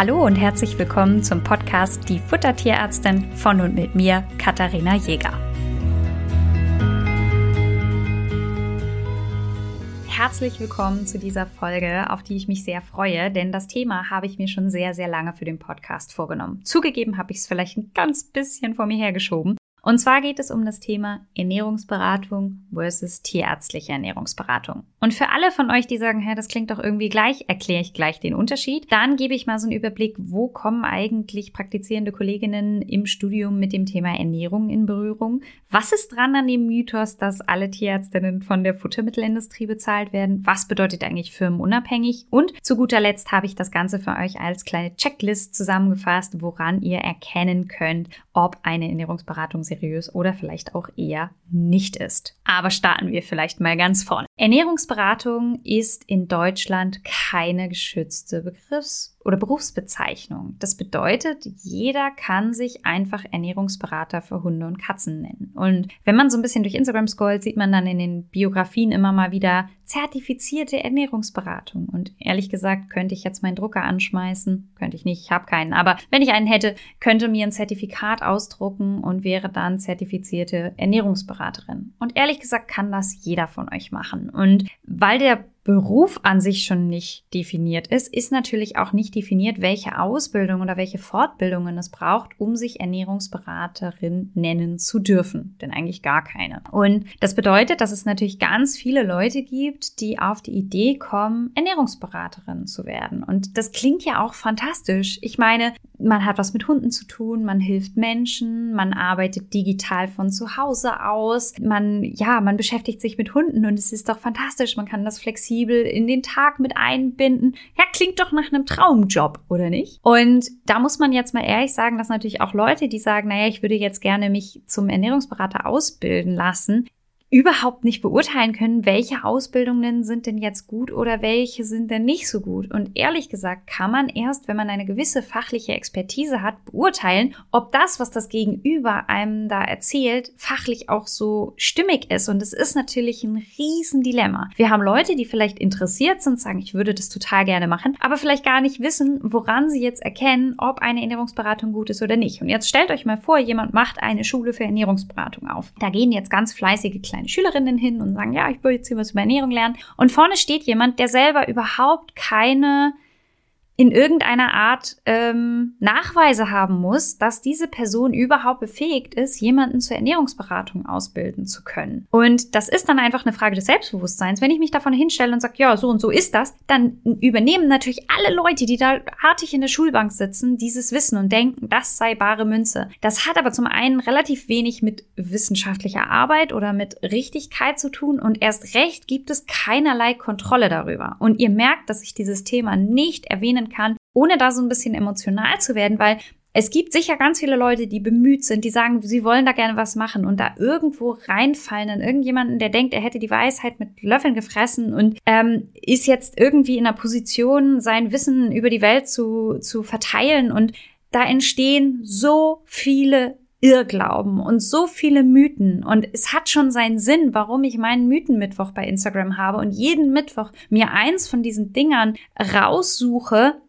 Hallo und herzlich willkommen zum Podcast Die Futtertierärztin von und mit mir, Katharina Jäger. Herzlich willkommen zu dieser Folge, auf die ich mich sehr freue, denn das Thema habe ich mir schon sehr, sehr lange für den Podcast vorgenommen. Zugegeben habe ich es vielleicht ein ganz bisschen vor mir hergeschoben, und zwar geht es um das Thema Ernährungsberatung versus tierärztliche Ernährungsberatung. Und für alle von euch, die sagen, hä, das klingt doch irgendwie gleich, erkläre ich gleich den Unterschied. Dann gebe ich mal so einen Überblick, wo kommen eigentlich praktizierende Kolleginnen im Studium mit dem Thema Ernährung in Berührung? Was ist dran an dem Mythos, dass alle Tierärztinnen von der Futtermittelindustrie bezahlt werden? Was bedeutet eigentlich firmenunabhängig? Und zu guter Letzt habe ich das Ganze für euch als kleine Checklist zusammengefasst, woran ihr erkennen könnt, ob eine Ernährungsberatung seriös oder vielleicht auch eher nicht ist. Aber starten wir vielleicht mal ganz vorne. Ernährungsberatung ist in Deutschland keine geschützte Begriffs- oder Berufsbezeichnung. Das bedeutet, jeder kann sich einfach Ernährungsberater für Hunde und Katzen nennen. Und wenn man so ein bisschen durch Instagram scrollt, sieht man dann in den Biografien immer mal wieder zertifizierte Ernährungsberatung. Und ehrlich gesagt, könnte ich jetzt meinen Drucker anschmeißen, könnte ich nicht, ich habe keinen, aber wenn ich einen hätte, könnte mir ein Zertifikat ausdrucken und wäre dann zertifizierte Ernährungsberaterin. Und ehrlich gesagt kann das jeder von euch machen. Und weil der Beruf an sich schon nicht definiert ist, ist natürlich auch nicht definiert, welche Ausbildung oder welche Fortbildungen es braucht, um sich Ernährungsberaterin nennen zu dürfen. Denn eigentlich gar keine. Und das bedeutet, dass es natürlich ganz viele Leute gibt, die auf die Idee kommen, Ernährungsberaterin zu werden. Und das klingt ja auch fantastisch. Ich meine, man hat was mit Hunden zu tun, man hilft Menschen, man arbeitet digital von zu Hause aus, man, ja, man beschäftigt sich mit Hunden und es ist doch fantastisch, man kann das flexibel in den Tag mit einbinden. Ja, klingt doch nach einem Traumjob, oder nicht? Und da muss man jetzt mal ehrlich sagen, dass natürlich auch Leute, die sagen, naja, ich würde jetzt gerne mich zum Ernährungsberater ausbilden lassen, überhaupt nicht beurteilen können, welche Ausbildungen sind denn jetzt gut oder welche sind denn nicht so gut. Und ehrlich gesagt kann man erst, wenn man eine gewisse fachliche Expertise hat, beurteilen, ob das, was das Gegenüber einem da erzählt, fachlich auch so stimmig ist. Und es ist natürlich ein Riesendilemma. Wir haben Leute, die vielleicht interessiert sind, sagen, ich würde das total gerne machen, aber vielleicht gar nicht wissen, woran sie jetzt erkennen, ob eine Ernährungsberatung gut ist oder nicht. Und jetzt stellt euch mal vor, jemand macht eine Schule für Ernährungsberatung auf. Da gehen jetzt ganz fleißige kleine kleine Schülerinnen hin und sagen, ja, ich will jetzt hier was über Ernährung lernen. Und vorne steht jemand, der selber überhaupt keine in irgendeiner Art ähm, Nachweise haben muss, dass diese Person überhaupt befähigt ist, jemanden zur Ernährungsberatung ausbilden zu können. Und das ist dann einfach eine Frage des Selbstbewusstseins. Wenn ich mich davon hinstelle und sage, ja, so und so ist das, dann übernehmen natürlich alle Leute, die da artig in der Schulbank sitzen, dieses Wissen und denken, das sei bare Münze. Das hat aber zum einen relativ wenig mit wissenschaftlicher Arbeit oder mit Richtigkeit zu tun und erst recht gibt es keinerlei Kontrolle darüber. Und ihr merkt, dass ich dieses Thema nicht erwähnen kann, ohne da so ein bisschen emotional zu werden, weil es gibt sicher ganz viele Leute, die bemüht sind, die sagen, sie wollen da gerne was machen und da irgendwo reinfallen in irgendjemanden, der denkt, er hätte die Weisheit mit Löffeln gefressen und ähm, ist jetzt irgendwie in der Position, sein Wissen über die Welt zu, zu verteilen und da entstehen so viele Irrglauben und so viele Mythen. Und es hat schon seinen Sinn, warum ich meinen Mythenmittwoch bei Instagram habe und jeden Mittwoch mir eins von diesen Dingern raussuche,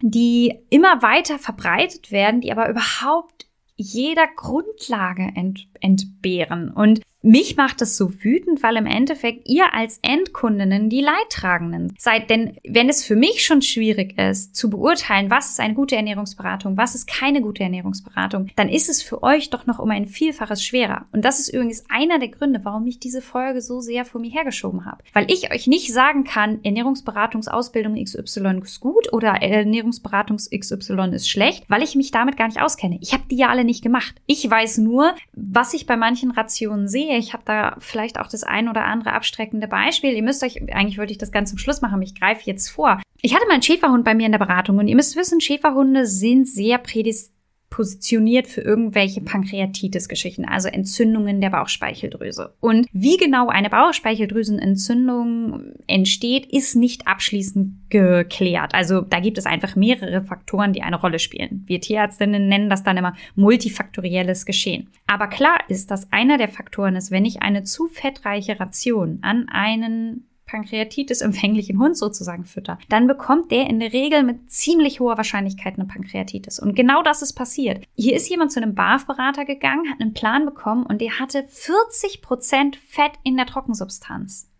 die immer weiter verbreitet werden, die aber überhaupt jeder Grundlage ent entbehren. Und mich macht das so wütend, weil im Endeffekt ihr als Endkundinnen die Leidtragenden seid. Denn wenn es für mich schon schwierig ist, zu beurteilen, was ist eine gute Ernährungsberatung, was ist keine gute Ernährungsberatung, dann ist es für euch doch noch um ein Vielfaches schwerer. Und das ist übrigens einer der Gründe, warum ich diese Folge so sehr vor mir hergeschoben habe. Weil ich euch nicht sagen kann, Ernährungsberatungsausbildung XY ist gut oder Ernährungsberatungs XY ist schlecht, weil ich mich damit gar nicht auskenne. Ich habe die ja alle nicht gemacht. Ich weiß nur, was ich bei manchen Rationen sehe ich habe da vielleicht auch das ein oder andere abstreckende Beispiel. Ihr müsst euch, eigentlich wollte ich das ganz zum Schluss machen, ich greife jetzt vor. Ich hatte mal einen Schäferhund bei mir in der Beratung und ihr müsst wissen, Schäferhunde sind sehr prädestiniert positioniert für irgendwelche Pankreatitis-Geschichten, also Entzündungen der Bauchspeicheldrüse. Und wie genau eine Bauchspeicheldrüsenentzündung entsteht, ist nicht abschließend geklärt. Also da gibt es einfach mehrere Faktoren, die eine Rolle spielen. Wir Tierärztinnen nennen das dann immer multifaktorielles Geschehen. Aber klar ist, dass einer der Faktoren ist, wenn ich eine zu fettreiche Ration an einen pankreatitis-empfänglichen Hund sozusagen fütter, dann bekommt der in der Regel mit ziemlich hoher Wahrscheinlichkeit eine Pankreatitis. Und genau das ist passiert. Hier ist jemand zu einem BAF-Berater gegangen, hat einen Plan bekommen und der hatte 40 Prozent Fett in der Trockensubstanz.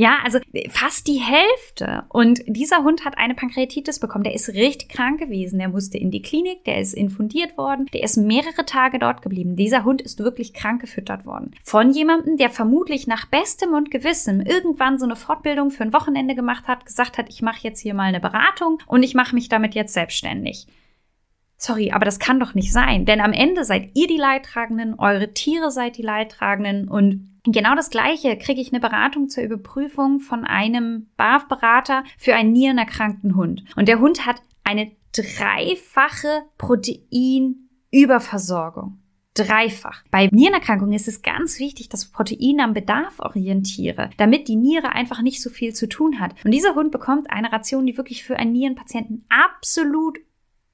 Ja, also fast die Hälfte. Und dieser Hund hat eine Pankreatitis bekommen. Der ist richtig krank gewesen. Der musste in die Klinik, der ist infundiert worden, der ist mehrere Tage dort geblieben. Dieser Hund ist wirklich krank gefüttert worden. Von jemandem, der vermutlich nach bestem und Gewissen irgendwann so eine Fortbildung für ein Wochenende gemacht hat, gesagt hat, ich mache jetzt hier mal eine Beratung und ich mache mich damit jetzt selbstständig. Sorry, aber das kann doch nicht sein, denn am Ende seid ihr die Leidtragenden, eure Tiere seid die Leidtragenden und Genau das Gleiche kriege ich eine Beratung zur Überprüfung von einem BAF-Berater für einen nierenerkrankten Hund. Und der Hund hat eine dreifache Proteinüberversorgung. Dreifach. Bei Nierenerkrankungen ist es ganz wichtig, dass Protein am Bedarf orientiere, damit die Niere einfach nicht so viel zu tun hat. Und dieser Hund bekommt eine Ration, die wirklich für einen Nierenpatienten absolut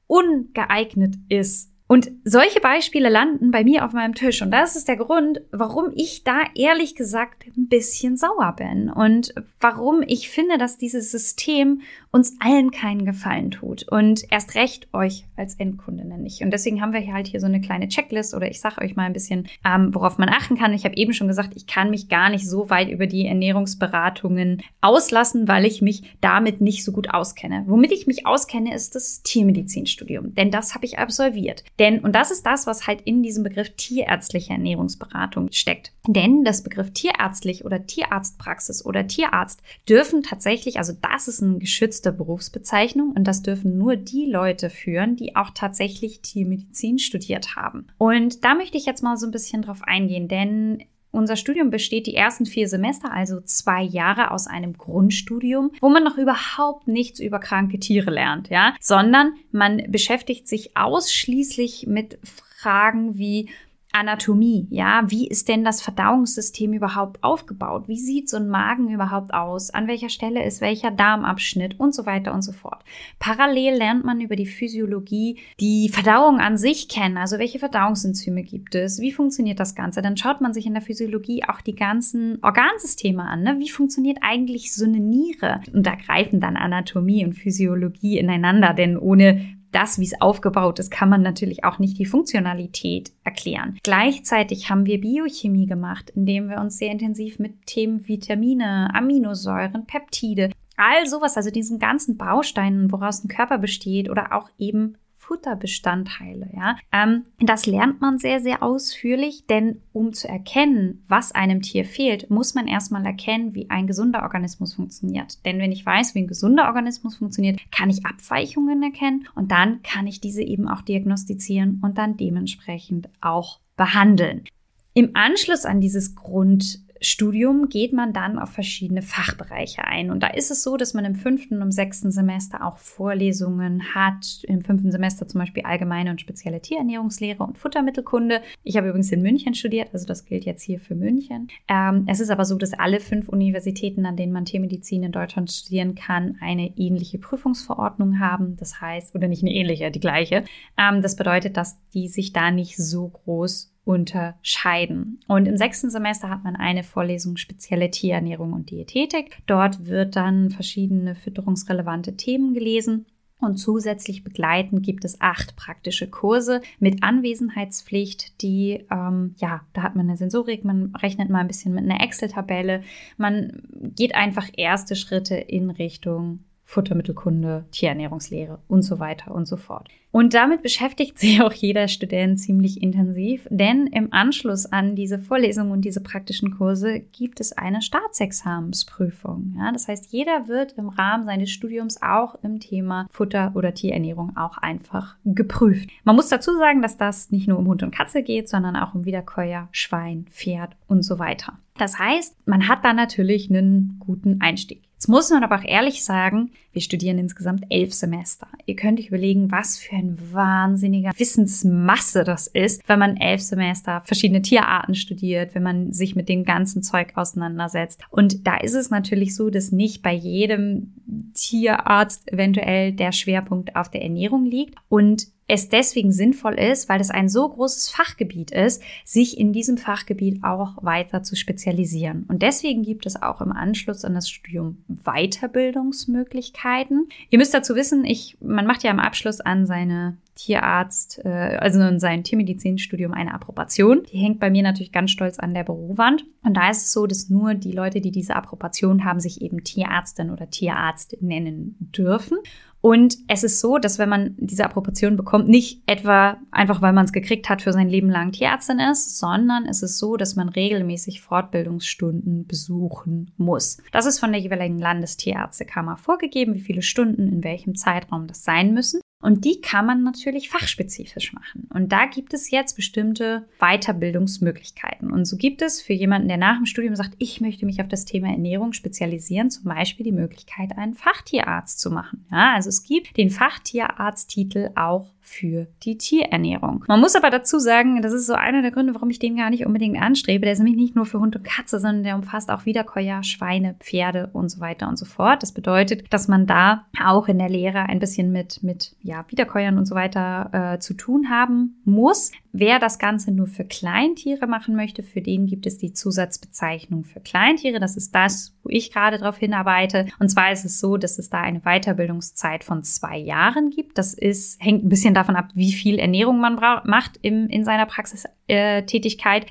ungeeignet ist. Und solche Beispiele landen bei mir auf meinem Tisch. Und das ist der Grund, warum ich da ehrlich gesagt ein bisschen sauer bin. Und warum ich finde, dass dieses System uns allen keinen Gefallen tut. Und erst recht euch als Endkundinnen nicht. Und deswegen haben wir hier halt hier so eine kleine Checklist oder ich sage euch mal ein bisschen, ähm, worauf man achten kann. Ich habe eben schon gesagt, ich kann mich gar nicht so weit über die Ernährungsberatungen auslassen, weil ich mich damit nicht so gut auskenne. Womit ich mich auskenne, ist das Tiermedizinstudium. Denn das habe ich absolviert. Denn, und das ist das, was halt in diesem Begriff tierärztliche Ernährungsberatung steckt. Denn das Begriff tierärztlich oder Tierarztpraxis oder Tierarzt dürfen tatsächlich, also das ist eine geschützte Berufsbezeichnung und das dürfen nur die Leute führen, die auch tatsächlich Tiermedizin studiert haben. Und da möchte ich jetzt mal so ein bisschen drauf eingehen, denn unser Studium besteht die ersten vier Semester, also zwei Jahre aus einem Grundstudium, wo man noch überhaupt nichts über kranke Tiere lernt, ja, sondern man beschäftigt sich ausschließlich mit Fragen wie Anatomie, ja, wie ist denn das Verdauungssystem überhaupt aufgebaut? Wie sieht so ein Magen überhaupt aus? An welcher Stelle ist welcher Darmabschnitt und so weiter und so fort. Parallel lernt man über die Physiologie die Verdauung an sich kennen, also welche Verdauungsenzyme gibt es? Wie funktioniert das Ganze? Dann schaut man sich in der Physiologie auch die ganzen Organsysteme an, ne? Wie funktioniert eigentlich so eine Niere? Und da greifen dann Anatomie und Physiologie ineinander, denn ohne das, wie es aufgebaut ist, kann man natürlich auch nicht die Funktionalität erklären. Gleichzeitig haben wir Biochemie gemacht, indem wir uns sehr intensiv mit Themen Vitamine, Aminosäuren, Peptide, all sowas, also diesen ganzen Bausteinen, woraus ein Körper besteht oder auch eben Futterbestandteile. Ja? Ähm, das lernt man sehr, sehr ausführlich, denn um zu erkennen, was einem Tier fehlt, muss man erstmal erkennen, wie ein gesunder Organismus funktioniert. Denn wenn ich weiß, wie ein gesunder Organismus funktioniert, kann ich Abweichungen erkennen und dann kann ich diese eben auch diagnostizieren und dann dementsprechend auch behandeln. Im Anschluss an dieses Grund Studium geht man dann auf verschiedene Fachbereiche ein. Und da ist es so, dass man im fünften und sechsten Semester auch Vorlesungen hat. Im fünften Semester zum Beispiel allgemeine und spezielle Tierernährungslehre und Futtermittelkunde. Ich habe übrigens in München studiert, also das gilt jetzt hier für München. Ähm, es ist aber so, dass alle fünf Universitäten, an denen man Tiermedizin in Deutschland studieren kann, eine ähnliche Prüfungsverordnung haben. Das heißt, oder nicht eine ähnliche, die gleiche. Ähm, das bedeutet, dass die sich da nicht so groß unterscheiden. Und im sechsten Semester hat man eine Vorlesung spezielle Tierernährung und Diätetik. Dort wird dann verschiedene fütterungsrelevante Themen gelesen. Und zusätzlich begleitend gibt es acht praktische Kurse mit Anwesenheitspflicht, die, ähm, ja, da hat man eine Sensorik, man rechnet mal ein bisschen mit einer Excel-Tabelle, man geht einfach erste Schritte in Richtung Futtermittelkunde, Tierernährungslehre und so weiter und so fort. Und damit beschäftigt sich auch jeder Student ziemlich intensiv, denn im Anschluss an diese Vorlesungen und diese praktischen Kurse gibt es eine Staatsexamensprüfung. Ja, das heißt, jeder wird im Rahmen seines Studiums auch im Thema Futter- oder Tierernährung auch einfach geprüft. Man muss dazu sagen, dass das nicht nur um Hund und Katze geht, sondern auch um Wiederkäuer, Schwein, Pferd und so weiter. Das heißt, man hat da natürlich einen guten Einstieg. Jetzt muss man aber auch ehrlich sagen, wir studieren insgesamt elf Semester. Ihr könnt euch überlegen, was für ein wahnsinniger Wissensmasse das ist, wenn man elf Semester verschiedene Tierarten studiert, wenn man sich mit dem ganzen Zeug auseinandersetzt. Und da ist es natürlich so, dass nicht bei jedem Tierarzt eventuell der Schwerpunkt auf der Ernährung liegt. Und es deswegen sinnvoll ist, weil es ein so großes Fachgebiet ist, sich in diesem Fachgebiet auch weiter zu spezialisieren. Und deswegen gibt es auch im Anschluss an das Studium Weiterbildungsmöglichkeiten. Ihr müsst dazu wissen, ich, man macht ja im Abschluss an seine Tierarzt, äh, also in sein Tiermedizinstudium eine Approbation. Die hängt bei mir natürlich ganz stolz an der Bürowand. Und da ist es so, dass nur die Leute, die diese Approbation haben, sich eben Tierärztin oder Tierarzt nennen dürfen. Und es ist so, dass wenn man diese Approbation bekommt, nicht etwa einfach, weil man es gekriegt hat, für sein Leben lang Tierärztin ist, sondern es ist so, dass man regelmäßig Fortbildungsstunden besuchen muss. Das ist von der jeweiligen Landestierärztekammer vorgegeben, wie viele Stunden in welchem Zeitraum das sein müssen. Und die kann man natürlich fachspezifisch machen. Und da gibt es jetzt bestimmte Weiterbildungsmöglichkeiten. Und so gibt es für jemanden, der nach dem Studium sagt, ich möchte mich auf das Thema Ernährung spezialisieren, zum Beispiel die Möglichkeit, einen Fachtierarzt zu machen. Ja, also es gibt den Fachtierarzttitel auch für die Tierernährung. Man muss aber dazu sagen, das ist so einer der Gründe, warum ich den gar nicht unbedingt anstrebe. Der ist nämlich nicht nur für Hund und Katze, sondern der umfasst auch Wiederkäuer, Schweine, Pferde und so weiter und so fort. Das bedeutet, dass man da auch in der Lehre ein bisschen mit, mit ja, Wiederkäuern und so weiter äh, zu tun haben muss. Wer das Ganze nur für Kleintiere machen möchte, für den gibt es die Zusatzbezeichnung für Kleintiere. Das ist das, wo ich gerade darauf hinarbeite. Und zwar ist es so, dass es da eine Weiterbildungszeit von zwei Jahren gibt. Das ist, hängt ein bisschen davon ab, wie viel Ernährung man macht im, in seiner Praxistätigkeit. Äh,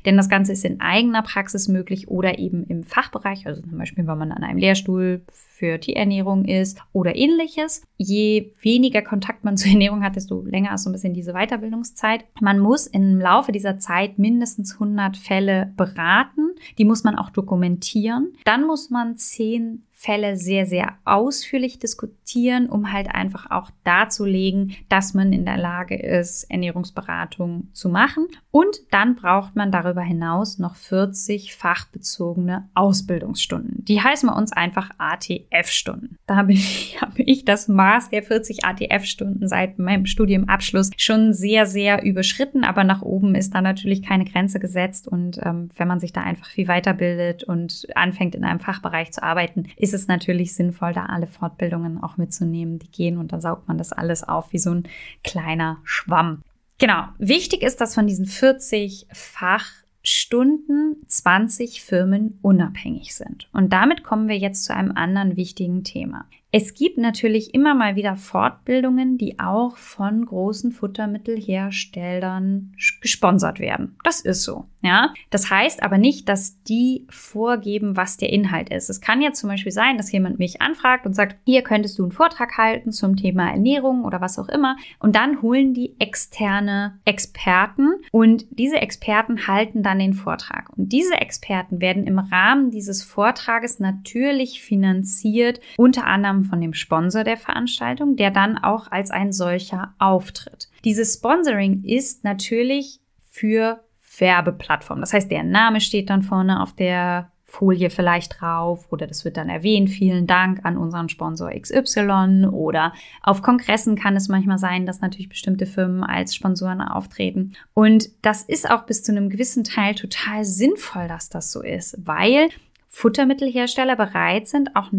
Denn das Ganze ist in eigener Praxis möglich oder eben im Fachbereich. Also zum Beispiel, wenn man an einem Lehrstuhl für Tierernährung ist oder ähnliches. Je weniger Kontakt man zur Ernährung hat, desto länger ist so ein bisschen diese Weiterbildungszeit. Man muss im Laufe dieser Zeit mindestens 100 Fälle beraten. Die muss man auch dokumentieren. Dann muss man 10 Fälle sehr, sehr ausführlich diskutieren, um halt einfach auch darzulegen, dass man in der Lage ist, Ernährungsberatung zu machen. Und dann braucht man darüber hinaus noch 40 fachbezogene Ausbildungsstunden. Die heißen bei uns einfach ATF-Stunden. Da habe ich, habe ich das Maß der 40 ATF-Stunden seit meinem Studiumabschluss schon sehr, sehr überschritten, aber nach oben ist da natürlich keine Grenze gesetzt. Und ähm, wenn man sich da einfach viel weiterbildet und anfängt in einem Fachbereich zu arbeiten, ist ist es natürlich sinnvoll, da alle Fortbildungen auch mitzunehmen, die gehen und dann saugt man das alles auf wie so ein kleiner Schwamm. Genau. Wichtig ist, dass von diesen 40 Fachstunden 20 Firmen unabhängig sind. Und damit kommen wir jetzt zu einem anderen wichtigen Thema. Es gibt natürlich immer mal wieder Fortbildungen, die auch von großen Futtermittelherstellern gesponsert werden. Das ist so. Ja, das heißt aber nicht, dass die vorgeben, was der Inhalt ist. Es kann ja zum Beispiel sein, dass jemand mich anfragt und sagt, hier könntest du einen Vortrag halten zum Thema Ernährung oder was auch immer. Und dann holen die externe Experten und diese Experten halten dann den Vortrag. Und diese Experten werden im Rahmen dieses Vortrages natürlich finanziert, unter anderem von dem Sponsor der Veranstaltung, der dann auch als ein solcher auftritt. Dieses Sponsoring ist natürlich für Werbeplattform. Das heißt, der Name steht dann vorne auf der Folie vielleicht drauf oder das wird dann erwähnt. Vielen Dank an unseren Sponsor XY oder auf Kongressen kann es manchmal sein, dass natürlich bestimmte Firmen als Sponsoren auftreten. Und das ist auch bis zu einem gewissen Teil total sinnvoll, dass das so ist, weil Futtermittelhersteller bereit sind, auch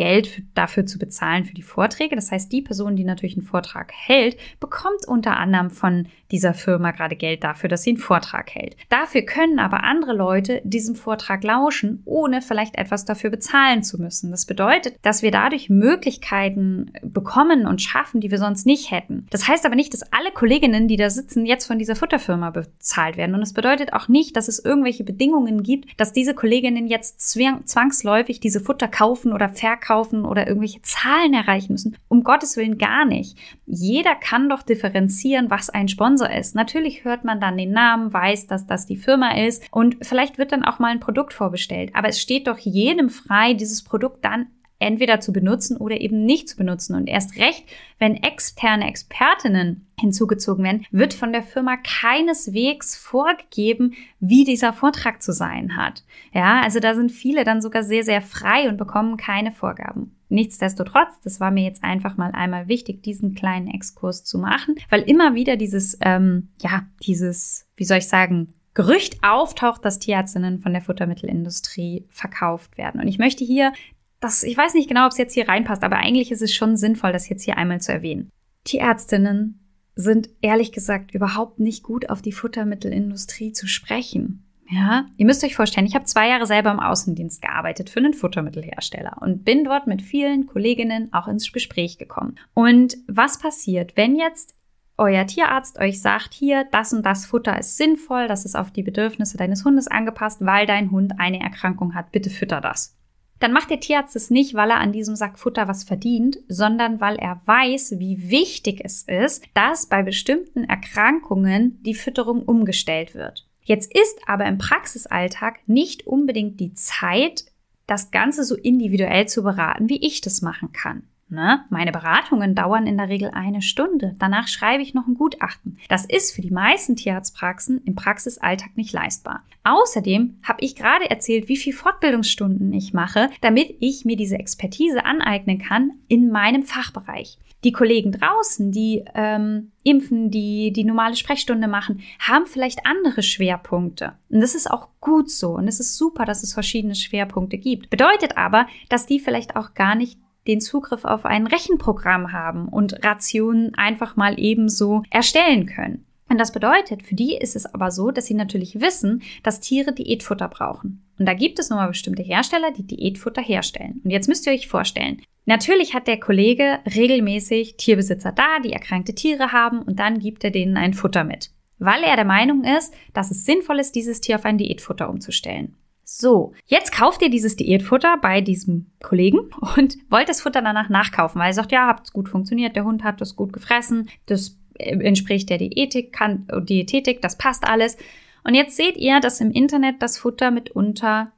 Geld für, dafür zu bezahlen für die Vorträge. Das heißt, die Person, die natürlich einen Vortrag hält, bekommt unter anderem von dieser Firma gerade Geld dafür, dass sie einen Vortrag hält. Dafür können aber andere Leute diesem Vortrag lauschen, ohne vielleicht etwas dafür bezahlen zu müssen. Das bedeutet, dass wir dadurch Möglichkeiten bekommen und schaffen, die wir sonst nicht hätten. Das heißt aber nicht, dass alle Kolleginnen, die da sitzen, jetzt von dieser Futterfirma bezahlt werden. Und es bedeutet auch nicht, dass es irgendwelche Bedingungen gibt, dass diese Kolleginnen jetzt zwangsläufig diese Futter kaufen oder verkaufen verkaufen oder irgendwelche Zahlen erreichen müssen. Um Gottes Willen gar nicht. Jeder kann doch differenzieren, was ein Sponsor ist. Natürlich hört man dann den Namen, weiß, dass das die Firma ist und vielleicht wird dann auch mal ein Produkt vorbestellt. Aber es steht doch jedem frei, dieses Produkt dann entweder zu benutzen oder eben nicht zu benutzen. Und erst recht, wenn externe Expertinnen hinzugezogen werden, wird von der Firma keineswegs vorgegeben, wie dieser Vortrag zu sein hat. Ja, also da sind viele dann sogar sehr, sehr frei und bekommen keine Vorgaben. Nichtsdestotrotz, das war mir jetzt einfach mal einmal wichtig, diesen kleinen Exkurs zu machen, weil immer wieder dieses, ähm, ja, dieses, wie soll ich sagen, Gerücht auftaucht, dass Tierärztinnen von der Futtermittelindustrie verkauft werden. Und ich möchte hier das, ich weiß nicht genau, ob es jetzt hier reinpasst, aber eigentlich ist es schon sinnvoll, das jetzt hier einmal zu erwähnen. Tierärztinnen sind ehrlich gesagt überhaupt nicht gut auf die Futtermittelindustrie zu sprechen. Ja, ihr müsst euch vorstellen, ich habe zwei Jahre selber im Außendienst gearbeitet für einen Futtermittelhersteller und bin dort mit vielen Kolleginnen auch ins Gespräch gekommen. Und was passiert, wenn jetzt euer Tierarzt euch sagt, hier, das und das Futter ist sinnvoll, das ist auf die Bedürfnisse deines Hundes angepasst, weil dein Hund eine Erkrankung hat, bitte fütter das. Dann macht der Tierarzt es nicht, weil er an diesem Sack Futter was verdient, sondern weil er weiß, wie wichtig es ist, dass bei bestimmten Erkrankungen die Fütterung umgestellt wird. Jetzt ist aber im Praxisalltag nicht unbedingt die Zeit, das Ganze so individuell zu beraten, wie ich das machen kann. Ne? Meine Beratungen dauern in der Regel eine Stunde. Danach schreibe ich noch ein Gutachten. Das ist für die meisten Tierarztpraxen im Praxisalltag nicht leistbar. Außerdem habe ich gerade erzählt, wie viel Fortbildungsstunden ich mache, damit ich mir diese Expertise aneignen kann in meinem Fachbereich. Die Kollegen draußen, die ähm, impfen, die die normale Sprechstunde machen, haben vielleicht andere Schwerpunkte. Und das ist auch gut so. Und es ist super, dass es verschiedene Schwerpunkte gibt. Bedeutet aber, dass die vielleicht auch gar nicht den Zugriff auf ein Rechenprogramm haben und Rationen einfach mal ebenso erstellen können. Und das bedeutet, für die ist es aber so, dass sie natürlich wissen, dass Tiere Diätfutter brauchen. Und da gibt es nun mal bestimmte Hersteller, die Diätfutter herstellen. Und jetzt müsst ihr euch vorstellen, natürlich hat der Kollege regelmäßig Tierbesitzer da, die erkrankte Tiere haben und dann gibt er denen ein Futter mit. Weil er der Meinung ist, dass es sinnvoll ist, dieses Tier auf ein Diätfutter umzustellen. So, jetzt kauft ihr dieses Diätfutter bei diesem Kollegen und wollt das Futter danach nachkaufen, weil er sagt, ja, hat es gut funktioniert, der Hund hat das gut gefressen, das äh, entspricht der Diätik, kann, äh, Diätetik, das passt alles. Und jetzt seht ihr, dass im Internet das Futter mitunter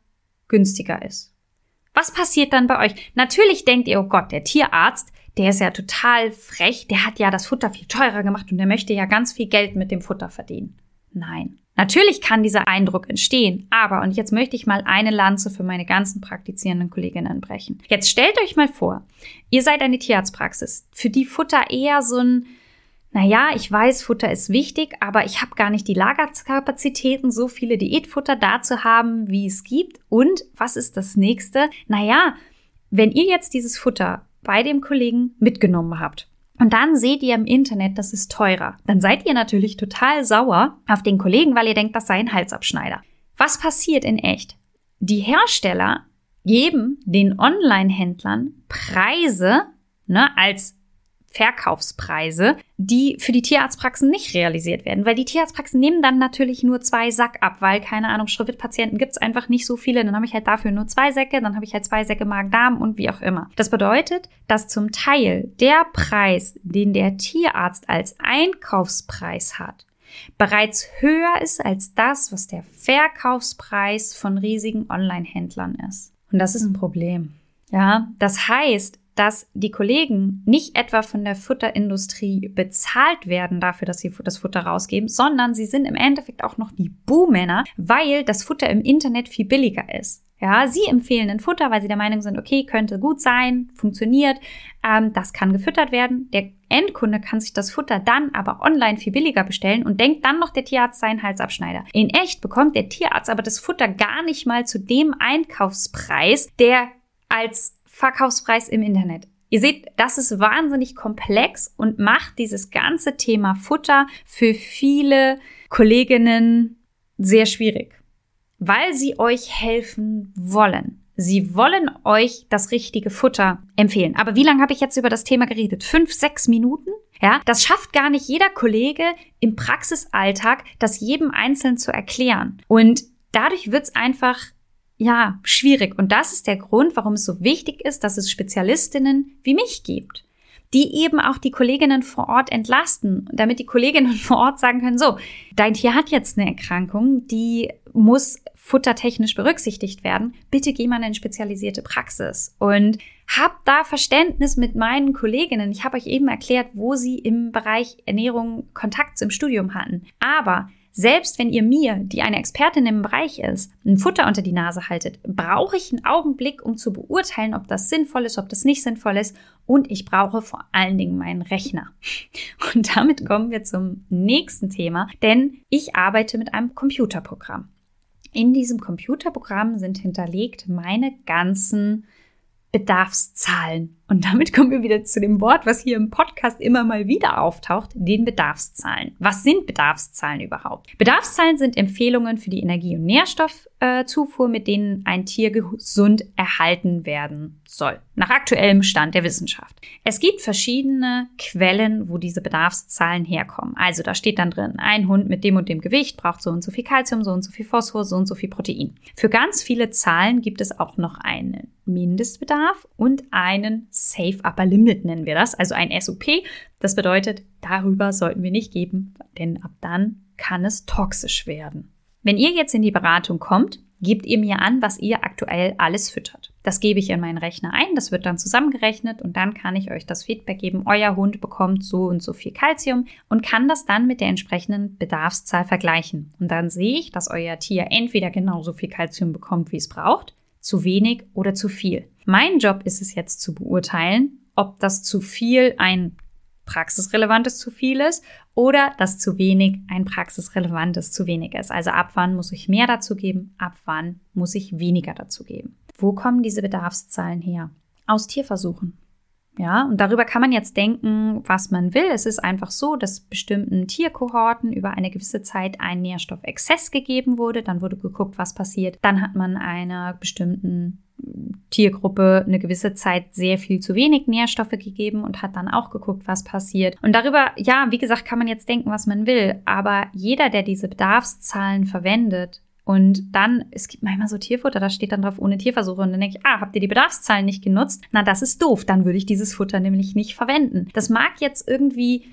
günstiger ist. Was passiert dann bei euch? Natürlich denkt ihr, oh Gott, der Tierarzt, der ist ja total frech, der hat ja das Futter viel teurer gemacht und der möchte ja ganz viel Geld mit dem Futter verdienen. Nein. Natürlich kann dieser Eindruck entstehen, aber, und jetzt möchte ich mal eine Lanze für meine ganzen praktizierenden Kolleginnen brechen. Jetzt stellt euch mal vor, ihr seid eine Tierarztpraxis, für die Futter eher so ein, naja, ich weiß, Futter ist wichtig, aber ich habe gar nicht die Lagerkapazitäten, so viele Diätfutter da zu haben, wie es gibt. Und was ist das nächste? Naja, wenn ihr jetzt dieses Futter bei dem Kollegen mitgenommen habt und dann seht ihr im Internet, das ist teurer. Dann seid ihr natürlich total sauer auf den Kollegen, weil ihr denkt, das sei ein Halsabschneider. Was passiert in echt? Die Hersteller geben den Online-Händlern Preise ne, als Verkaufspreise, die für die Tierarztpraxen nicht realisiert werden, weil die Tierarztpraxen nehmen dann natürlich nur zwei Sack ab, weil keine Ahnung, Schrittpatienten gibt es einfach nicht so viele, dann habe ich halt dafür nur zwei Säcke, dann habe ich halt zwei Säcke Magen-Darm und wie auch immer. Das bedeutet, dass zum Teil der Preis, den der Tierarzt als Einkaufspreis hat, bereits höher ist als das, was der Verkaufspreis von riesigen Online-Händlern ist. Und das ist ein Problem. Ja, das heißt, dass die Kollegen nicht etwa von der Futterindustrie bezahlt werden dafür, dass sie das Futter rausgeben, sondern sie sind im Endeffekt auch noch die Buhmänner, weil das Futter im Internet viel billiger ist. Ja, sie empfehlen ein Futter, weil sie der Meinung sind, okay, könnte gut sein, funktioniert, ähm, das kann gefüttert werden. Der Endkunde kann sich das Futter dann aber online viel billiger bestellen und denkt dann noch der Tierarzt seinen Halsabschneider. In echt bekommt der Tierarzt aber das Futter gar nicht mal zu dem Einkaufspreis, der als Verkaufspreis im Internet. Ihr seht, das ist wahnsinnig komplex und macht dieses ganze Thema Futter für viele Kolleginnen sehr schwierig, weil sie euch helfen wollen. Sie wollen euch das richtige Futter empfehlen. Aber wie lange habe ich jetzt über das Thema geredet? Fünf, sechs Minuten? Ja, das schafft gar nicht jeder Kollege im Praxisalltag, das jedem einzeln zu erklären. Und dadurch wird es einfach ja, schwierig. Und das ist der Grund, warum es so wichtig ist, dass es Spezialistinnen wie mich gibt, die eben auch die Kolleginnen vor Ort entlasten, damit die Kolleginnen vor Ort sagen können, so, dein Tier hat jetzt eine Erkrankung, die muss futtertechnisch berücksichtigt werden. Bitte geh mal in eine spezialisierte Praxis und hab da Verständnis mit meinen Kolleginnen. Ich habe euch eben erklärt, wo sie im Bereich Ernährung Kontakt im Studium hatten. Aber selbst wenn ihr mir, die eine Expertin im Bereich ist, ein Futter unter die Nase haltet, brauche ich einen Augenblick, um zu beurteilen, ob das sinnvoll ist, ob das nicht sinnvoll ist. Und ich brauche vor allen Dingen meinen Rechner. Und damit kommen wir zum nächsten Thema, denn ich arbeite mit einem Computerprogramm. In diesem Computerprogramm sind hinterlegt meine ganzen Bedarfszahlen. Und damit kommen wir wieder zu dem Wort, was hier im Podcast immer mal wieder auftaucht, den Bedarfszahlen. Was sind Bedarfszahlen überhaupt? Bedarfszahlen sind Empfehlungen für die Energie- und Nährstoffzufuhr, mit denen ein Tier gesund erhalten werden soll, nach aktuellem Stand der Wissenschaft. Es gibt verschiedene Quellen, wo diese Bedarfszahlen herkommen. Also da steht dann drin, ein Hund mit dem und dem Gewicht braucht so und so viel Kalzium, so und so viel Phosphor, so und so viel Protein. Für ganz viele Zahlen gibt es auch noch einen Mindestbedarf und einen Safe Upper Limit nennen wir das, also ein SOP. Das bedeutet, darüber sollten wir nicht geben, denn ab dann kann es toxisch werden. Wenn ihr jetzt in die Beratung kommt, gebt ihr mir an, was ihr aktuell alles füttert. Das gebe ich in meinen Rechner ein, das wird dann zusammengerechnet und dann kann ich euch das Feedback geben, euer Hund bekommt so und so viel Kalzium und kann das dann mit der entsprechenden Bedarfszahl vergleichen. Und dann sehe ich, dass euer Tier entweder genauso viel Kalzium bekommt, wie es braucht, zu wenig oder zu viel. Mein Job ist es jetzt zu beurteilen, ob das zu viel ein praxisrelevantes zu viel ist oder dass zu wenig ein praxisrelevantes zu wenig ist. Also ab wann muss ich mehr dazu geben, ab wann muss ich weniger dazu geben. Wo kommen diese Bedarfszahlen her? Aus Tierversuchen. Ja, und darüber kann man jetzt denken, was man will. Es ist einfach so, dass bestimmten Tierkohorten über eine gewisse Zeit ein Nährstoffexzess gegeben wurde. Dann wurde geguckt, was passiert. Dann hat man einer bestimmten Tiergruppe eine gewisse Zeit sehr viel zu wenig Nährstoffe gegeben und hat dann auch geguckt, was passiert. Und darüber, ja, wie gesagt, kann man jetzt denken, was man will. Aber jeder, der diese Bedarfszahlen verwendet, und dann, es gibt manchmal so Tierfutter, da steht dann drauf ohne Tierversuche. Und dann denke ich, ah, habt ihr die Bedarfszahlen nicht genutzt? Na, das ist doof. Dann würde ich dieses Futter nämlich nicht verwenden. Das mag jetzt irgendwie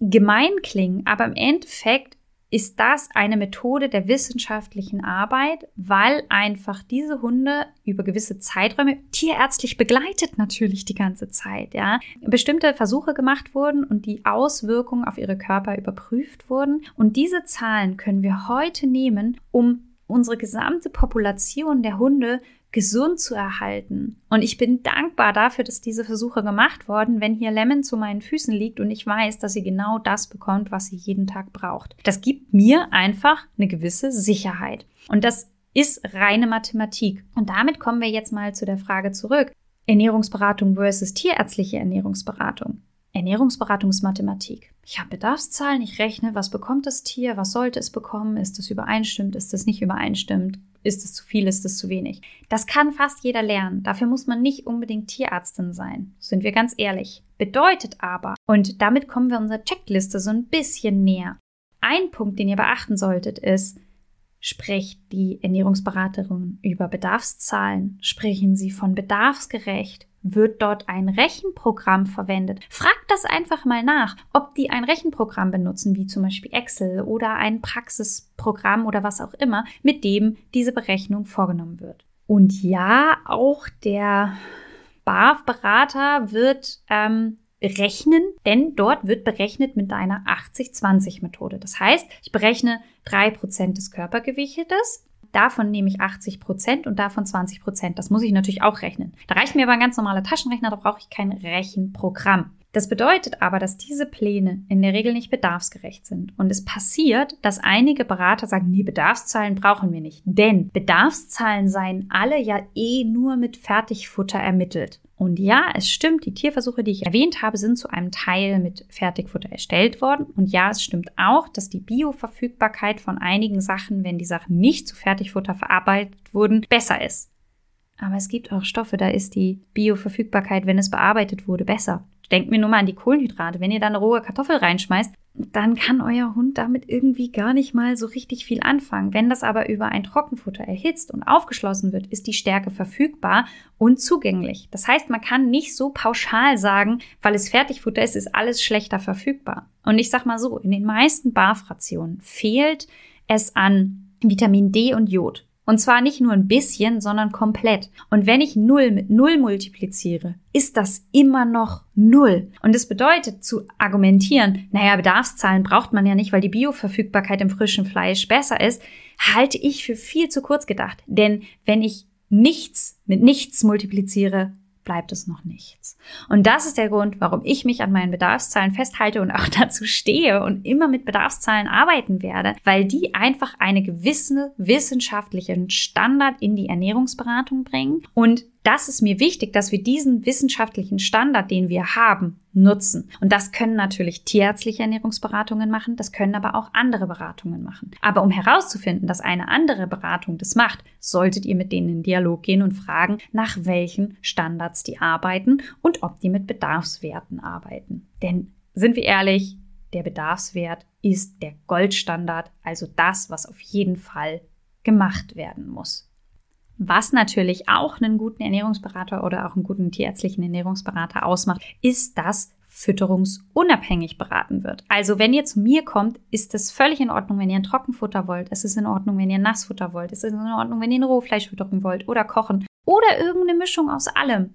gemein klingen, aber im Endeffekt ist das eine Methode der wissenschaftlichen Arbeit, weil einfach diese Hunde über gewisse Zeiträume tierärztlich begleitet natürlich die ganze Zeit, ja, bestimmte Versuche gemacht wurden und die Auswirkungen auf ihre Körper überprüft wurden. Und diese Zahlen können wir heute nehmen, um unsere gesamte Population der Hunde gesund zu erhalten. Und ich bin dankbar dafür, dass diese Versuche gemacht wurden, wenn hier Lemon zu meinen Füßen liegt und ich weiß, dass sie genau das bekommt, was sie jeden Tag braucht. Das gibt mir einfach eine gewisse Sicherheit. Und das ist reine Mathematik. Und damit kommen wir jetzt mal zu der Frage zurück. Ernährungsberatung versus tierärztliche Ernährungsberatung. Ernährungsberatung ist Mathematik. Ich habe Bedarfszahlen, ich rechne, was bekommt das Tier, was sollte es bekommen, ist es übereinstimmt, ist es nicht übereinstimmt, ist es zu viel, ist es zu wenig. Das kann fast jeder lernen. Dafür muss man nicht unbedingt Tierärztin sein, sind wir ganz ehrlich. Bedeutet aber, und damit kommen wir unserer Checkliste so ein bisschen näher. Ein Punkt, den ihr beachten solltet, ist, spricht die Ernährungsberaterin über Bedarfszahlen, sprechen sie von bedarfsgerecht, wird dort ein Rechenprogramm verwendet? Fragt das einfach mal nach, ob die ein Rechenprogramm benutzen, wie zum Beispiel Excel oder ein Praxisprogramm oder was auch immer, mit dem diese Berechnung vorgenommen wird. Und ja, auch der BAF-Berater wird ähm, rechnen, denn dort wird berechnet mit einer 80-20-Methode. Das heißt, ich berechne drei Prozent des Körpergewichtes Davon nehme ich 80 Prozent und davon 20 Prozent. Das muss ich natürlich auch rechnen. Da reicht mir aber ein ganz normaler Taschenrechner, da brauche ich kein Rechenprogramm. Das bedeutet aber, dass diese Pläne in der Regel nicht bedarfsgerecht sind. Und es passiert, dass einige Berater sagen, nee, Bedarfszahlen brauchen wir nicht. Denn Bedarfszahlen seien alle ja eh nur mit Fertigfutter ermittelt. Und ja, es stimmt, die Tierversuche, die ich erwähnt habe, sind zu einem Teil mit Fertigfutter erstellt worden. Und ja, es stimmt auch, dass die Bioverfügbarkeit von einigen Sachen, wenn die Sachen nicht zu Fertigfutter verarbeitet wurden, besser ist. Aber es gibt auch Stoffe, da ist die Bioverfügbarkeit, wenn es bearbeitet wurde, besser. Denkt mir nur mal an die Kohlenhydrate. Wenn ihr da eine rohe Kartoffel reinschmeißt, dann kann euer Hund damit irgendwie gar nicht mal so richtig viel anfangen. Wenn das aber über ein Trockenfutter erhitzt und aufgeschlossen wird, ist die Stärke verfügbar und zugänglich. Das heißt, man kann nicht so pauschal sagen, weil es Fertigfutter ist, ist alles schlechter verfügbar. Und ich sag mal so, in den meisten Barfrationen fehlt es an Vitamin D und Jod. Und zwar nicht nur ein bisschen, sondern komplett. Und wenn ich null mit null multipliziere, ist das immer noch null. Und das bedeutet zu argumentieren, naja, Bedarfszahlen braucht man ja nicht, weil die Bioverfügbarkeit im frischen Fleisch besser ist, halte ich für viel zu kurz gedacht. Denn wenn ich nichts mit nichts multipliziere, bleibt es noch nichts. Und das ist der Grund, warum ich mich an meinen Bedarfszahlen festhalte und auch dazu stehe und immer mit Bedarfszahlen arbeiten werde, weil die einfach eine gewisse wissenschaftlichen Standard in die Ernährungsberatung bringen und das ist mir wichtig, dass wir diesen wissenschaftlichen Standard, den wir haben, nutzen. Und das können natürlich tierärztliche Ernährungsberatungen machen, das können aber auch andere Beratungen machen. Aber um herauszufinden, dass eine andere Beratung das macht, solltet ihr mit denen in Dialog gehen und fragen, nach welchen Standards die arbeiten und ob die mit Bedarfswerten arbeiten. Denn sind wir ehrlich, der Bedarfswert ist der Goldstandard, also das, was auf jeden Fall gemacht werden muss. Was natürlich auch einen guten Ernährungsberater oder auch einen guten tierärztlichen Ernährungsberater ausmacht, ist, dass fütterungsunabhängig beraten wird. Also wenn ihr zu mir kommt, ist es völlig in Ordnung, wenn ihr ein Trockenfutter wollt. Es ist in Ordnung, wenn ihr Nassfutter wollt. Es ist in Ordnung, wenn ihr eine Rohfleischfütterung wollt oder kochen oder irgendeine Mischung aus allem.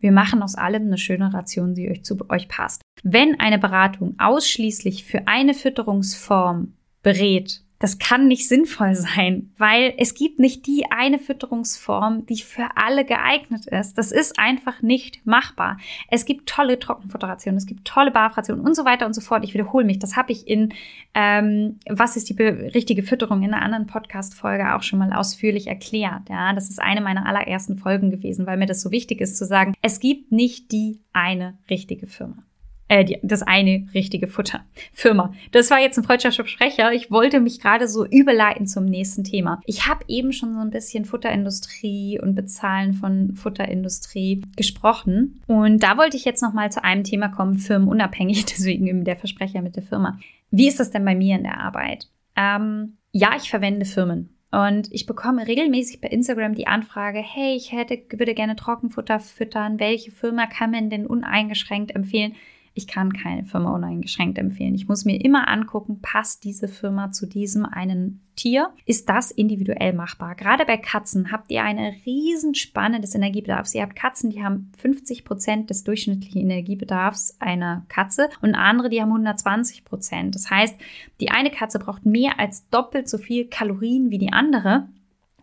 Wir machen aus allem eine schöne Ration, die euch zu euch passt. Wenn eine Beratung ausschließlich für eine Fütterungsform berät, das kann nicht sinnvoll sein, weil es gibt nicht die eine Fütterungsform, die für alle geeignet ist. Das ist einfach nicht machbar. Es gibt tolle Trockenfutteration, es gibt tolle Barfrationen und so weiter und so fort. Ich wiederhole mich. Das habe ich in ähm, Was ist die richtige Fütterung in einer anderen Podcast-Folge auch schon mal ausführlich erklärt. Ja, das ist eine meiner allerersten Folgen gewesen, weil mir das so wichtig ist zu sagen, es gibt nicht die eine richtige Firma äh, die, das eine richtige Futter. Firma. Das war jetzt ein freudscher Sprecher. Ich wollte mich gerade so überleiten zum nächsten Thema. Ich habe eben schon so ein bisschen Futterindustrie und Bezahlen von Futterindustrie gesprochen. Und da wollte ich jetzt noch mal zu einem Thema kommen, firmenunabhängig, deswegen der Versprecher mit der Firma. Wie ist das denn bei mir in der Arbeit? Ähm, ja, ich verwende Firmen. Und ich bekomme regelmäßig bei Instagram die Anfrage, hey, ich hätte, würde gerne Trockenfutter füttern. Welche Firma kann man denn uneingeschränkt empfehlen? Ich kann keine Firma uneingeschränkt empfehlen. Ich muss mir immer angucken, passt diese Firma zu diesem einen Tier? Ist das individuell machbar? Gerade bei Katzen habt ihr eine Riesenspanne des Energiebedarfs. Ihr habt Katzen, die haben 50 Prozent des durchschnittlichen Energiebedarfs einer Katze und andere, die haben 120 Prozent. Das heißt, die eine Katze braucht mehr als doppelt so viel Kalorien wie die andere.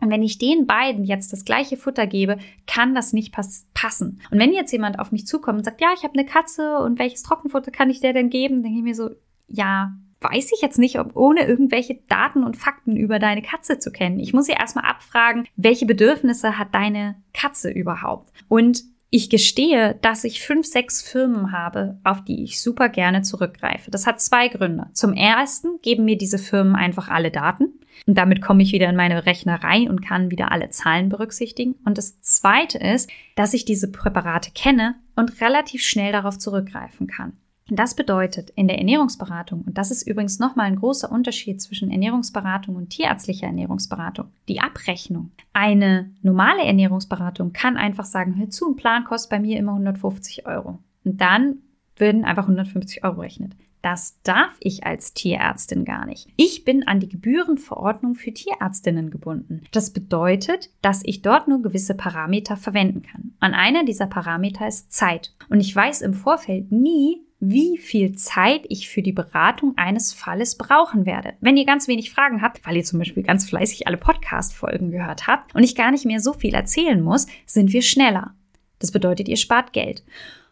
Und wenn ich den beiden jetzt das gleiche Futter gebe, kann das nicht pass passen. Und wenn jetzt jemand auf mich zukommt und sagt, ja, ich habe eine Katze und welches Trockenfutter kann ich der denn geben, denke ich mir so, ja, weiß ich jetzt nicht, ob ohne irgendwelche Daten und Fakten über deine Katze zu kennen. Ich muss ja erstmal abfragen, welche Bedürfnisse hat deine Katze überhaupt? Und ich gestehe, dass ich fünf, sechs Firmen habe, auf die ich super gerne zurückgreife. Das hat zwei Gründe. Zum ersten geben mir diese Firmen einfach alle Daten. Und damit komme ich wieder in meine Rechnerei und kann wieder alle Zahlen berücksichtigen. Und das Zweite ist, dass ich diese Präparate kenne und relativ schnell darauf zurückgreifen kann. Das bedeutet in der Ernährungsberatung, und das ist übrigens nochmal ein großer Unterschied zwischen Ernährungsberatung und tierärztlicher Ernährungsberatung, die Abrechnung. Eine normale Ernährungsberatung kann einfach sagen, hör zu, ein Plan kostet bei mir immer 150 Euro. Und dann würden einfach 150 Euro rechnet. Das darf ich als Tierärztin gar nicht. Ich bin an die Gebührenverordnung für Tierärztinnen gebunden. Das bedeutet, dass ich dort nur gewisse Parameter verwenden kann. Und einer dieser Parameter ist Zeit. Und ich weiß im Vorfeld nie, wie viel Zeit ich für die Beratung eines Falles brauchen werde. Wenn ihr ganz wenig Fragen habt, weil ihr zum Beispiel ganz fleißig alle Podcast-Folgen gehört habt und ich gar nicht mehr so viel erzählen muss, sind wir schneller. Das bedeutet, ihr spart Geld.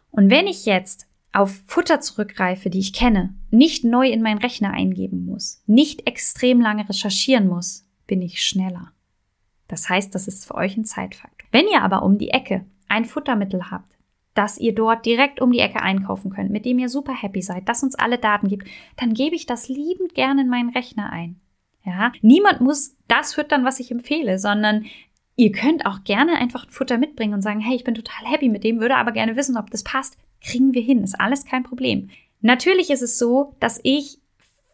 Und wenn ich jetzt auf Futter zurückgreife, die ich kenne, nicht neu in meinen Rechner eingeben muss, nicht extrem lange recherchieren muss, bin ich schneller. Das heißt, das ist für euch ein Zeitfaktor. Wenn ihr aber um die Ecke ein Futtermittel habt, das ihr dort direkt um die Ecke einkaufen könnt, mit dem ihr super happy seid, das uns alle Daten gibt, dann gebe ich das liebend gerne in meinen Rechner ein. Ja, niemand muss das füttern, was ich empfehle, sondern ihr könnt auch gerne einfach ein Futter mitbringen und sagen, hey, ich bin total happy mit dem, würde aber gerne wissen, ob das passt. Kriegen wir hin, ist alles kein Problem. Natürlich ist es so, dass ich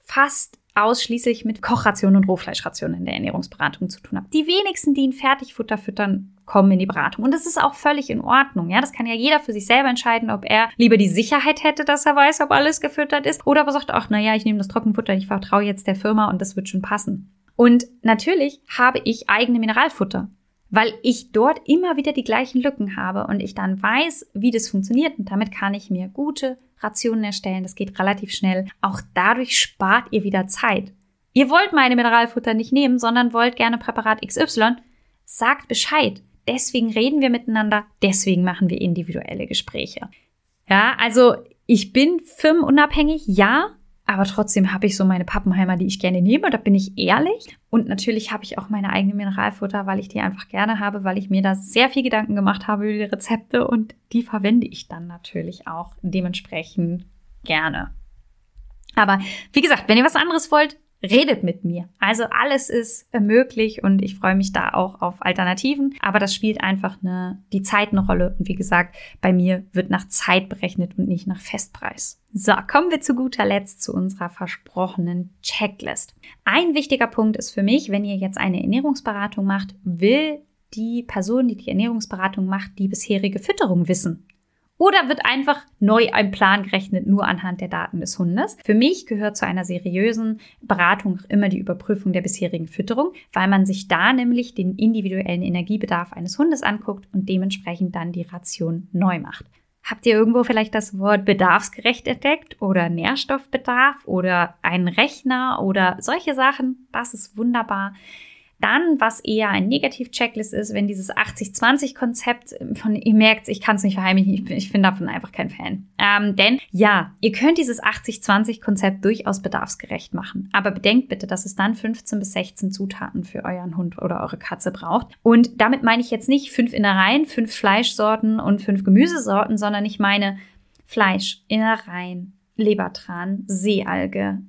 fast ausschließlich mit Kochrationen und Rohfleischrationen in der Ernährungsberatung zu tun habe. Die wenigsten, die ein Fertigfutter füttern, kommen in die Beratung. Und das ist auch völlig in Ordnung. Ja, das kann ja jeder für sich selber entscheiden, ob er lieber die Sicherheit hätte, dass er weiß, ob alles gefüttert ist, oder ob er sagt, ach, naja, ich nehme das Trockenfutter, ich vertraue jetzt der Firma und das wird schon passen. Und natürlich habe ich eigene Mineralfutter weil ich dort immer wieder die gleichen Lücken habe und ich dann weiß, wie das funktioniert und damit kann ich mir gute Rationen erstellen. Das geht relativ schnell. Auch dadurch spart ihr wieder Zeit. Ihr wollt meine Mineralfutter nicht nehmen, sondern wollt gerne Präparat XY. Sagt Bescheid. Deswegen reden wir miteinander. Deswegen machen wir individuelle Gespräche. Ja, also ich bin firmenunabhängig, ja, aber trotzdem habe ich so meine Pappenheimer, die ich gerne nehme, da bin ich ehrlich. Und natürlich habe ich auch meine eigene Mineralfutter, weil ich die einfach gerne habe, weil ich mir da sehr viel Gedanken gemacht habe über die Rezepte und die verwende ich dann natürlich auch dementsprechend gerne. Aber wie gesagt, wenn ihr was anderes wollt, redet mit mir. Also alles ist möglich und ich freue mich da auch auf Alternativen. Aber das spielt einfach eine, die Zeit eine Rolle. Und wie gesagt, bei mir wird nach Zeit berechnet und nicht nach Festpreis. So, kommen wir zu guter Letzt zu unserer versprochenen Checklist. Ein wichtiger Punkt ist für mich, wenn ihr jetzt eine Ernährungsberatung macht, will die Person, die die Ernährungsberatung macht, die bisherige Fütterung wissen. Oder wird einfach neu ein Plan gerechnet, nur anhand der Daten des Hundes? Für mich gehört zu einer seriösen Beratung immer die Überprüfung der bisherigen Fütterung, weil man sich da nämlich den individuellen Energiebedarf eines Hundes anguckt und dementsprechend dann die Ration neu macht. Habt ihr irgendwo vielleicht das Wort bedarfsgerecht entdeckt oder Nährstoffbedarf oder einen Rechner oder solche Sachen? Das ist wunderbar. Dann, was eher ein Negativ-Checklist ist, wenn dieses 80-20-Konzept von, ihr merkt, ich kann es nicht verheimlichen, ich bin, ich bin davon einfach kein Fan. Ähm, denn ja, ihr könnt dieses 80-20-Konzept durchaus bedarfsgerecht machen. Aber bedenkt bitte, dass es dann 15 bis 16 Zutaten für euren Hund oder eure Katze braucht. Und damit meine ich jetzt nicht fünf Innereien, fünf Fleischsorten und fünf Gemüsesorten, sondern ich meine Fleisch, Innereien, Lebertran, Seealge,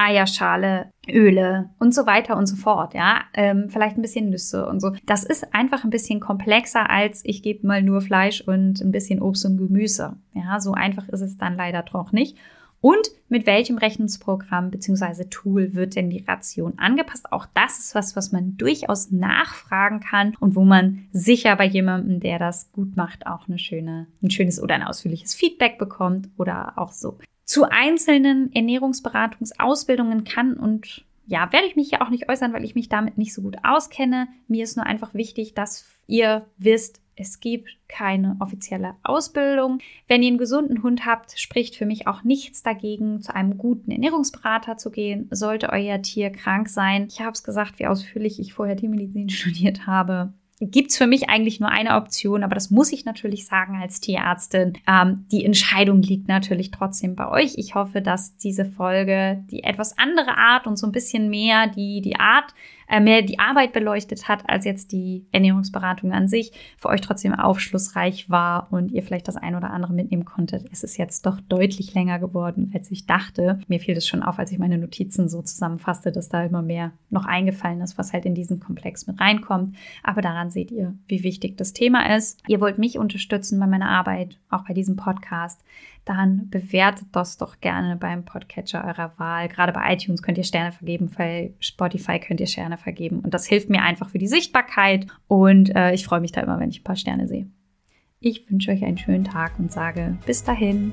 Eierschale, Öle und so weiter und so fort, ja. Ähm, vielleicht ein bisschen Nüsse und so. Das ist einfach ein bisschen komplexer als ich gebe mal nur Fleisch und ein bisschen Obst und Gemüse. Ja, so einfach ist es dann leider doch nicht. Und mit welchem Rechnungsprogramm bzw. Tool wird denn die Ration angepasst? Auch das ist was, was man durchaus nachfragen kann und wo man sicher bei jemandem, der das gut macht, auch eine schöne, ein schönes oder ein ausführliches Feedback bekommt oder auch so zu einzelnen Ernährungsberatungsausbildungen kann und ja, werde ich mich ja auch nicht äußern, weil ich mich damit nicht so gut auskenne. Mir ist nur einfach wichtig, dass ihr wisst, es gibt keine offizielle Ausbildung. Wenn ihr einen gesunden Hund habt, spricht für mich auch nichts dagegen, zu einem guten Ernährungsberater zu gehen. Sollte euer Tier krank sein, ich habe es gesagt, wie ausführlich ich vorher Tiermedizin studiert habe, gibt's für mich eigentlich nur eine Option, aber das muss ich natürlich sagen als Tierärztin. Ähm, die Entscheidung liegt natürlich trotzdem bei euch. Ich hoffe, dass diese Folge die etwas andere Art und so ein bisschen mehr die, die Art äh, mehr die Arbeit beleuchtet hat, als jetzt die Ernährungsberatung an sich, für euch trotzdem aufschlussreich war und ihr vielleicht das ein oder andere mitnehmen konntet. Es ist jetzt doch deutlich länger geworden, als ich dachte. Mir fiel es schon auf, als ich meine Notizen so zusammenfasste, dass da immer mehr noch eingefallen ist, was halt in diesen Komplex mit reinkommt. Aber daran seht ihr, wie wichtig das Thema ist. Ihr wollt mich unterstützen bei meiner Arbeit, auch bei diesem Podcast dann bewertet das doch gerne beim Podcatcher eurer Wahl. Gerade bei iTunes könnt ihr Sterne vergeben, bei Spotify könnt ihr Sterne vergeben. Und das hilft mir einfach für die Sichtbarkeit. Und äh, ich freue mich da immer, wenn ich ein paar Sterne sehe. Ich wünsche euch einen schönen Tag und sage bis dahin.